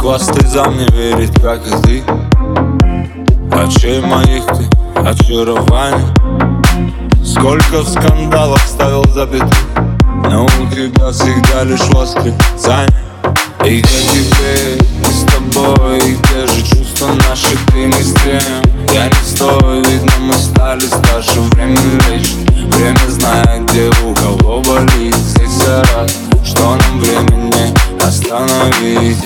хвосты за мне верить, как и ты Очей моих ты очарование Сколько в скандалах ставил запятую Но у тебя всегда лишь восклицание И где теперь мы с тобой, и где же чувства наши ты мы стремим Я не стою, видно мы стали старше, время лечит Время знает, где у кого болит Здесь все раз, что нам времени остановить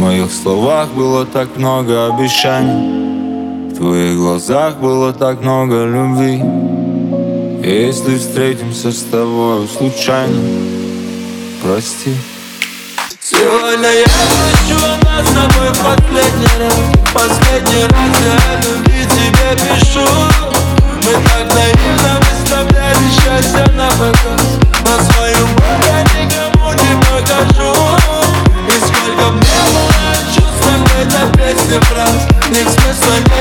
моих словах было так много обещаний. В твоих глазах было так много любви. Если встретимся с тобой случайно Прости. Сегодня я хочу нас с тобой последний раз. Последний раз я любви тебе пишу этой песне фраз Них смысла нет,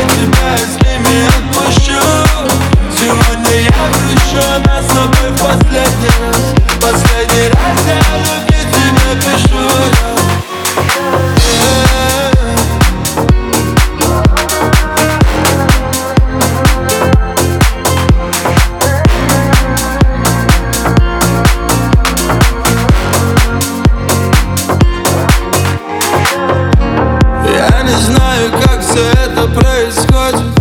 все это происходит?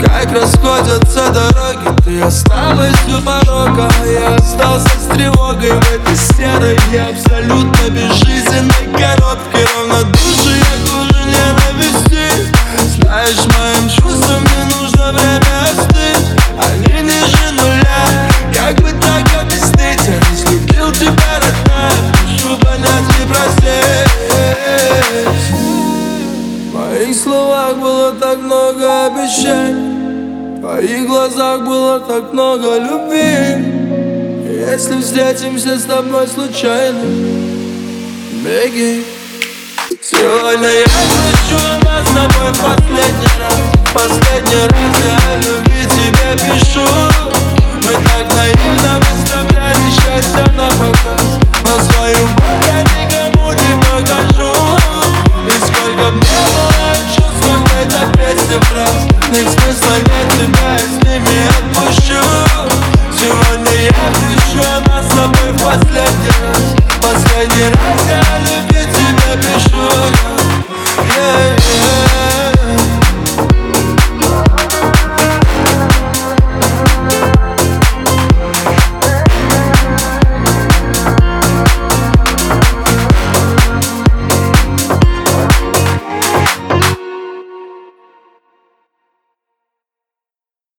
Как расходятся дороги? Ты осталась у порога Я остался с тревогой в этой серой И абсолютно безжизненной словах было так много обещаний В твоих глазах было так много любви. Если встретимся с тобой случайно Беги. Сегодня я хочу нас с тобой последний раз Последний раз я любви тебе пишу Них смысла нет, тебя с ними отпущу. Сегодня я хочу